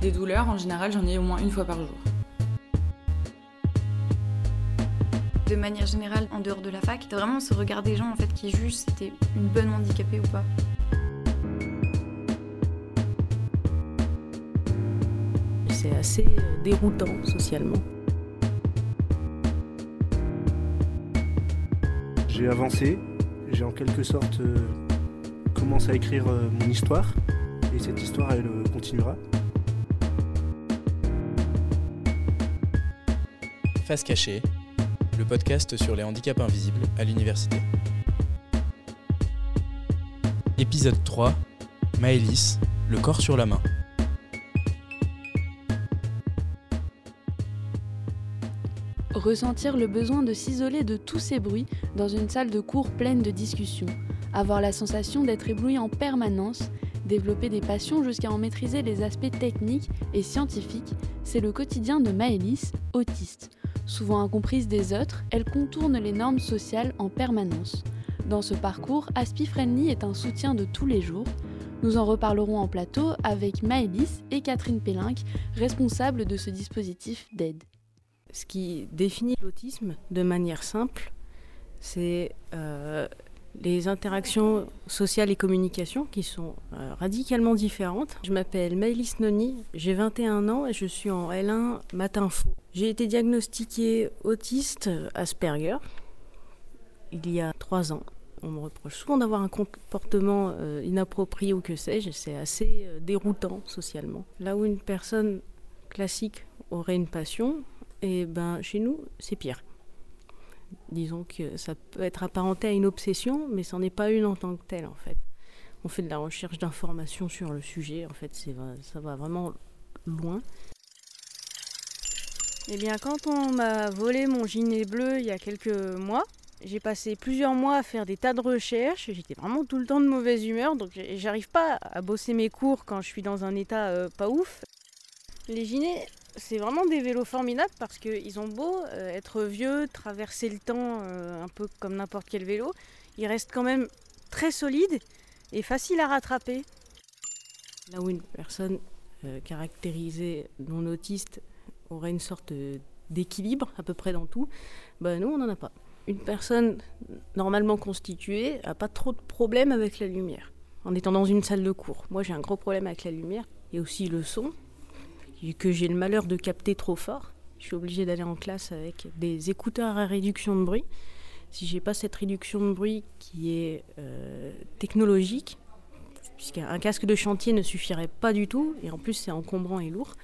Des douleurs, en général, j'en ai au moins une fois par jour. De manière générale, en dehors de la fac, t'as vraiment ce regard des gens en fait qui jugent si t'es une bonne handicapée ou pas. C'est assez déroutant socialement. J'ai avancé, j'ai en quelque sorte euh, commencé à écrire euh, mon histoire, et cette histoire, elle euh, continuera. Face cachée, le podcast sur les handicaps invisibles à l'université. Épisode 3, Maëlys, le corps sur la main. Ressentir le besoin de s'isoler de tous ces bruits dans une salle de cours pleine de discussions, avoir la sensation d'être ébloui en permanence, développer des passions jusqu'à en maîtriser les aspects techniques et scientifiques, c'est le quotidien de Maëlys, autiste. Souvent incomprise des autres, elle contourne les normes sociales en permanence. Dans ce parcours, Aspi Friendly est un soutien de tous les jours. Nous en reparlerons en plateau avec Maëlys et Catherine Pélinck, responsables de ce dispositif d'aide. Ce qui définit l'autisme de manière simple, c'est euh, les interactions sociales et communication qui sont euh, radicalement différentes. Je m'appelle Maëlys Noni, j'ai 21 ans et je suis en L1 matin faux. J'ai été diagnostiquée autiste Asperger il y a 3 ans. On me reproche souvent d'avoir un comportement euh, inapproprié ou que sais-je, c'est assez déroutant socialement. Là où une personne classique aurait une passion, et ben chez nous, c'est pire. Disons que ça peut être apparenté à une obsession, mais ce n'en est pas une en tant que telle en fait. On fait de la recherche d'informations sur le sujet, en fait, ça va vraiment loin. Eh bien, quand on m'a volé mon gilet bleu il y a quelques mois, j'ai passé plusieurs mois à faire des tas de recherches. J'étais vraiment tout le temps de mauvaise humeur, donc j'arrive pas à bosser mes cours quand je suis dans un état euh, pas ouf. Les ginets, c'est vraiment des vélos formidables parce qu'ils ont beau euh, être vieux, traverser le temps euh, un peu comme n'importe quel vélo, ils restent quand même très solides et faciles à rattraper. Là où une personne euh, caractérisée non autiste aurait une sorte d'équilibre à peu près dans tout, ben nous on n'en a pas. Une personne normalement constituée n'a pas trop de problèmes avec la lumière en étant dans une salle de cours. Moi j'ai un gros problème avec la lumière et aussi le son que j'ai le malheur de capter trop fort. Je suis obligée d'aller en classe avec des écouteurs à réduction de bruit. Si j'ai pas cette réduction de bruit qui est euh, technologique, puisqu'un casque de chantier ne suffirait pas du tout, et en plus c'est encombrant et lourd,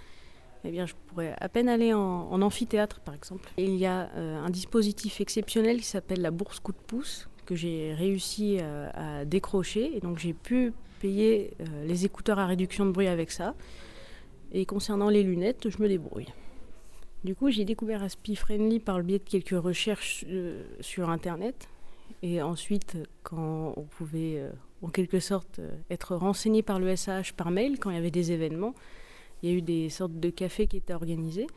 eh bien je pourrais à peine aller en, amphithéâtre par exemple. il y a euh, un dispositif exceptionnel qui s'appelle la bourse coup de pouce que j'ai réussi euh, à décrocher, et donc j'ai pu payer les écouteurs à réduction de bruit avec ça. Et concernant les lunettes, je me débrouille. Du coup, j'ai découvert Aspi Friendly par le biais de quelques recherches euh, sur Internet. Et ensuite, quand on pouvait, euh, en quelque sorte, euh, être renseigné par le SAH par mail, quand il y avait des événements, il y a eu des sortes de cafés qui étaient organisés.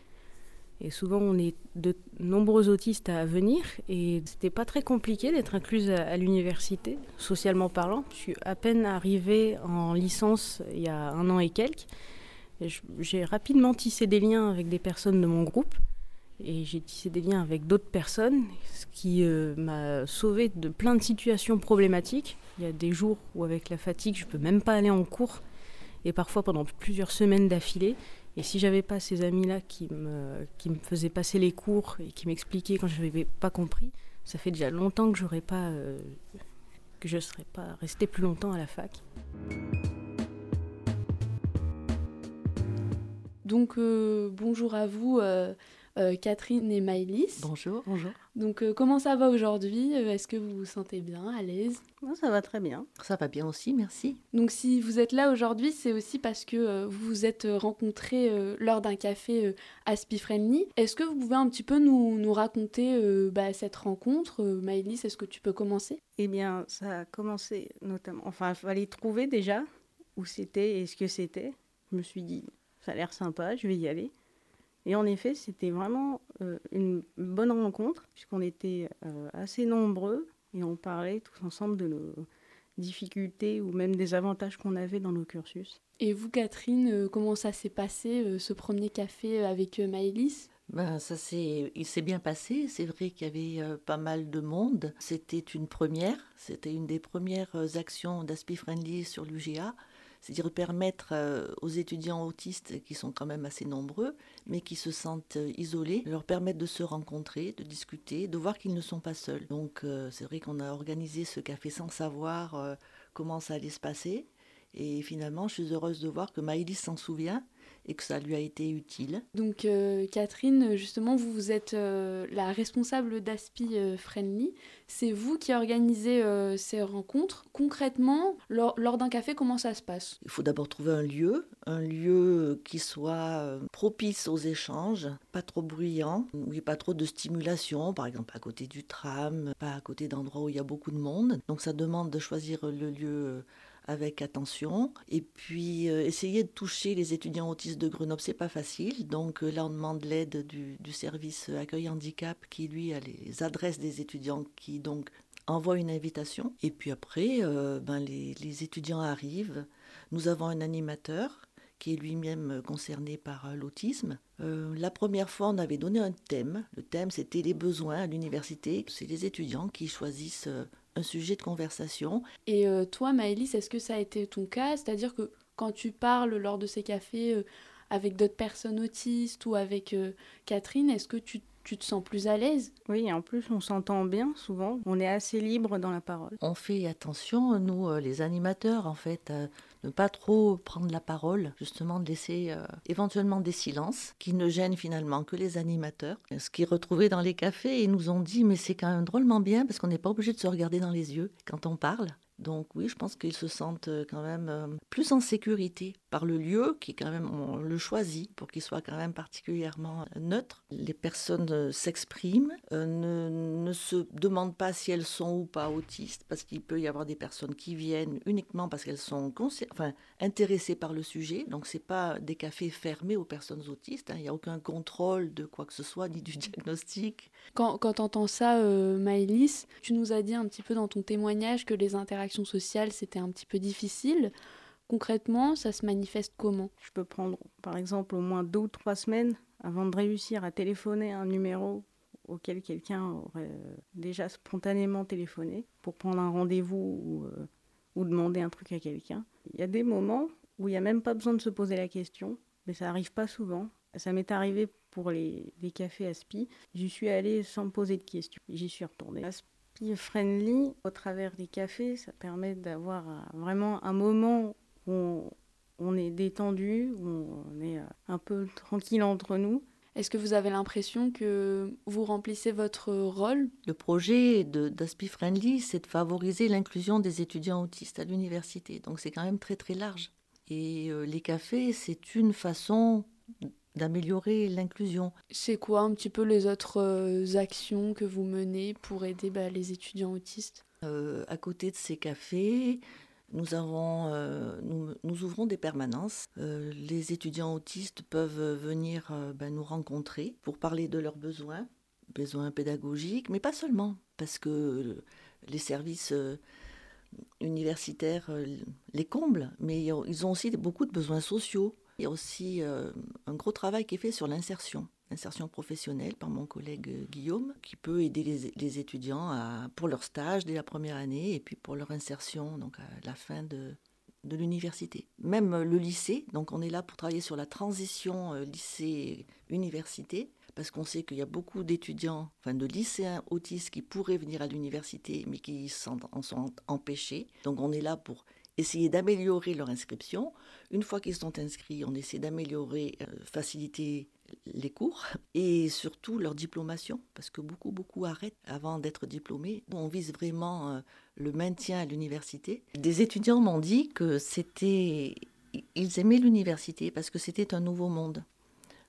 Et souvent, on est de nombreux autistes à venir. Et c'était pas très compliqué d'être incluse à l'université, socialement parlant. Je suis à peine arrivée en licence il y a un an et quelques. J'ai rapidement tissé des liens avec des personnes de mon groupe et j'ai tissé des liens avec d'autres personnes, ce qui euh, m'a sauvé de plein de situations problématiques. Il y a des jours où avec la fatigue, je peux même pas aller en cours et parfois pendant plusieurs semaines d'affilée. Et si j'avais pas ces amis-là qui me, qui me faisaient passer les cours et qui m'expliquaient quand je n'avais pas compris, ça fait déjà longtemps que j'aurais pas euh, que je serais pas restée plus longtemps à la fac. Donc euh, bonjour à vous euh, euh, Catherine et Maëlys. Bonjour, bonjour. Donc comment ça va aujourd'hui? Est-ce que vous vous sentez bien, à l'aise? Ça va très bien. Ça va bien aussi, merci. Donc si vous êtes là aujourd'hui, c'est aussi parce que vous vous êtes rencontrés lors d'un café Aspi Friendly. Est-ce que vous pouvez un petit peu nous, nous raconter bah, cette rencontre? Maëlys, est-ce que tu peux commencer? Eh bien, ça a commencé notamment... Enfin, il fallait trouver déjà où c'était et ce que c'était. Je me suis dit, ça a l'air sympa, je vais y aller. Et en effet, c'était vraiment euh, une bonne rencontre, puisqu'on était euh, assez nombreux et on parlait tous ensemble de nos difficultés ou même des avantages qu'on avait dans nos cursus. Et vous, Catherine, comment ça s'est passé ce premier café avec Maëlys? Ben, ça s'est, il s'est bien passé. C'est vrai qu'il y avait pas mal de monde. C'était une première. C'était une des premières actions d'Aspi Friendly sur l'UGA c'est-à-dire permettre euh, aux étudiants autistes qui sont quand même assez nombreux, mais qui se sentent euh, isolés, leur permettre de se rencontrer, de discuter, de voir qu'ils ne sont pas seuls. Donc euh, c'est vrai qu'on a organisé ce café sans savoir comment ça allait se passer. Et finalement, je suis heureuse de voir que Maïlis s'en souvient et que ça lui a été utile. Donc euh, Catherine, justement, vous, vous êtes euh, la responsable d'Aspi euh, Friendly. C'est vous qui organisez ces rencontres. Concrètement, lors, d'un café, comment ça se passe? Il faut d'abord trouver un lieu, un lieu qui soit propice aux échanges, pas trop bruyant, où il n'y ait pas trop de stimulation, par exemple à côté du tram, pas à côté d'endroits où il y a beaucoup de monde. Donc ça demande de choisir le lieu avec attention. Et puis euh, essayer de toucher les étudiants autistes de Grenoble, c'est pas facile. Donc euh, là, on demande l'aide du, service accueil handicap qui lui a les adresses des étudiants qui donc envoie une invitation. Et puis après, euh, ben, les, étudiants arrivent. Nous avons un animateur qui est lui-même concerné par l'autisme. la première fois, on avait donné un thème. Le thème, c'était les besoins à l'université. C'est les étudiants qui choisissent un sujet de conversation. Et euh, toi, Maëlys, est-ce que ça a été ton cas? C'est-à-dire que quand tu parles lors de ces cafés euh, avec d'autres personnes autistes ou avec euh, Catherine, est-ce que tu, tu, te sens plus à l'aise Oui, en plus, on s'entend bien souvent. On est assez libre dans la parole. On fait attention, nous, les animateurs, en fait ne pas trop prendre la parole, justement de laisser euh, éventuellement des silences qui ne gênent finalement que les animateurs. Ce qu'ils retrouvaient dans les cafés, ils nous ont dit mais c'est quand même drôlement bien parce qu'on n'est pas obligé de se regarder dans les yeux quand on parle. Donc oui, je pense qu'ils se sentent euh, quand même euh, plus en sécurité par le lieu qui quand même on le choisit pour qu'il soit quand même particulièrement neutre. Les personnes s'expriment, ne, ne, se demandent pas si elles sont ou pas autistes parce qu'il peut y avoir des personnes qui viennent uniquement parce qu'elles sont enfin, intéressées par le sujet. Donc c'est pas des cafés fermés aux personnes autistes. Hein. Il n'y a aucun contrôle de quoi que ce soit ni du diagnostic. Quand, quand tu entends ça, euh, tu nous as dit un petit peu dans ton témoignage que les interactions sociales c'était un petit peu difficile. Concrètement, ça se manifeste comment? Je peux prendre par exemple au moins deux ou trois semaines avant de réussir à téléphoner un numéro auquel quelqu'un aurait euh, déjà spontanément téléphoné pour prendre un rendez-vous ou, euh, ou demander un truc à quelqu'un. Il y a des moments où il n'y a même pas besoin de se poser la question, mais ça n'arrive pas souvent. Ça m'est arrivé pour les, cafés Aspi. J'y suis allée sans me poser de questions. J'y suis retournée. Aspi Friendly, au travers des cafés, ça permet d'avoir vraiment un moment où on est détendu, où on est un peu tranquille entre nous. Est-ce que vous avez l'impression que vous remplissez votre rôle Le projet d'Aspi Friendly, c'est de favoriser l'inclusion des étudiants autistes à l'université. Donc c'est quand même très très large. Et euh, les cafés, c'est une façon d'améliorer l'inclusion. C'est quoi un petit peu les autres euh, actions que vous menez pour aider bah, les étudiants autistes? Euh, À côté de ces cafés, nous, avons, euh, nous, ouvrons des permanences. Euh, les étudiants autistes peuvent venir euh, ben, nous rencontrer pour parler de leurs besoins, besoins pédagogiques, mais pas seulement, parce que les services universitaires les comblent, mais ils ont aussi beaucoup de besoins sociaux. Il y a aussi un gros travail qui est fait sur l'insertion insertion professionnelle par mon collègue euh, Guillaume, qui peut aider les, étudiants pour leur stage dès la première année et puis pour leur insertion donc à la fin de, de l'université. Même euh, le lycée, donc on est là pour travailler sur la transition euh, lycée-université, parce qu'on sait qu'il y a beaucoup d'étudiants, enfin de lycéens autistes qui pourraient venir à l'université, mais qui en sont empêchés. Donc on est là pour essayer d'améliorer leur inscription. Une fois qu'ils sont inscrits, on essaie d'améliorer, faciliter les cours et surtout leur diplomation, parce que beaucoup, beaucoup arrêtent avant d'être diplômés. On vise vraiment euh, le maintien à l'université. Des étudiants m'ont dit que c'était, ils aimaient l'université parce que c'était un nouveau monde,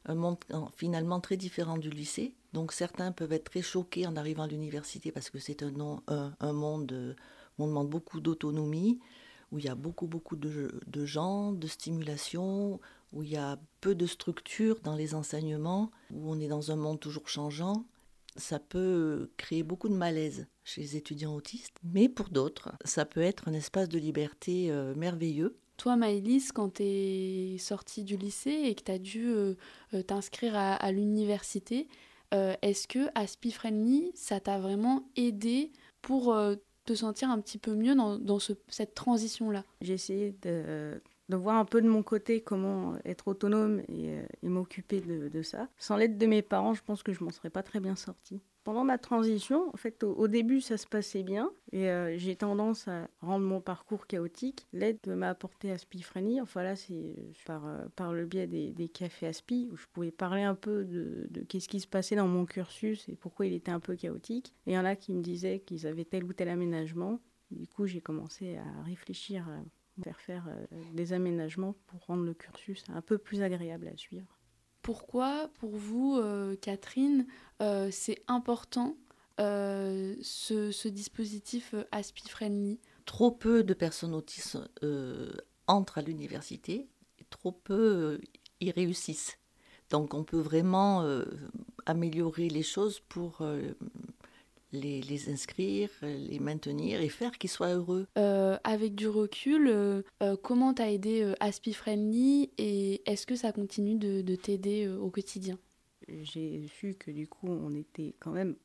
un monde finalement très différent du lycée. Donc certains peuvent être très choqués en arrivant à l'université parce que c'est un, un, monde où on demande beaucoup d'autonomie, où il y a beaucoup, beaucoup de, gens, de stimulation, où il y a peu de structure dans les enseignements, où on est dans un monde toujours changeant. ça peut créer beaucoup de malaise chez les étudiants autistes, mais pour d'autres, ça peut être un espace de liberté euh, merveilleux. Toi, Maëlys, quand tu es sortie du lycée et que tu as dû euh, euh, t'inscrire à, l'université, est-ce que Aspi Friendly, ça t'a vraiment aidé pour sentir un petit peu mieux dans, cette transition-là J'ai essayé de de voir un peu de mon côté comment être autonome et, euh, m'occuper de, ça. Sans l'aide de mes parents, je pense que je m'en serais pas très bien sortie. Pendant ma transition, en fait, au, début, ça se passait bien et euh, j'ai tendance à rendre mon parcours chaotique. L'aide m'a apporté Aspifrenie. Enfin là, c'est euh, par, par le biais des, cafés Aspi où je pouvais parler un peu de, qu'est-ce qui se passait dans mon cursus et pourquoi il était un peu chaotique. Et il y en a qui me disaient qu'ils avaient tel ou tel aménagement. Du coup, j'ai commencé à réfléchir faire faire euh, des aménagements pour rendre le cursus un peu plus agréable à suivre. Pourquoi, pour vous, euh, Catherine, euh, c'est important ce, dispositif ASPI Friendly Trop peu de personnes autistes entrent à l'université, trop peu y réussissent. Donc on peut vraiment améliorer les choses pour les, inscrire, les maintenir et faire qu'ils soient heureux. Euh, avec du recul, euh, euh, comment t'as aidé Aspi Friendly et est-ce que ça continue de, t'aider au quotidien? J'ai su que du coup on était quand même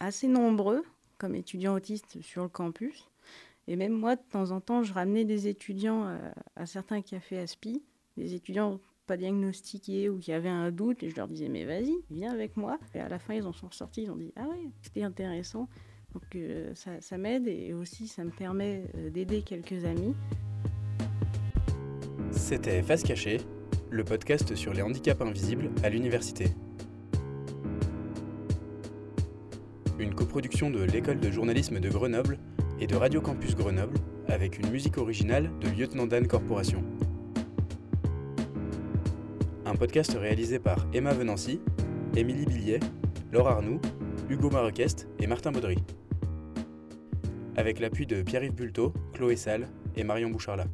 assez nombreux comme étudiants autistes sur le campus. Et même moi, de temps en temps, je ramenais des étudiants à, à certains cafés Aspi, des étudiants pas diagnostiqués ou qui avaient un doute, et je leur disais, mais vas-y, viens avec moi. Et à la fin, ils en sont sortis, ils ont dit, ah ouais, c'était intéressant. Donc euh, ça, m'aide et aussi ça me permet euh, d'aider quelques amis. C'était Face Cachée, le podcast sur les handicaps invisibles à l'université. Une coproduction de l'école de journalisme de Grenoble et de Radio Campus Grenoble avec une musique originale de Lieutenant Dan Corporation un podcast réalisé par Emma Venancy, Émilie Billiet, Laure Arnoux, Hugo Marequest et Martin Baudry. Avec l'appui de Pierre-Yves Bulto, Chloé Salle et Marion Boucharla.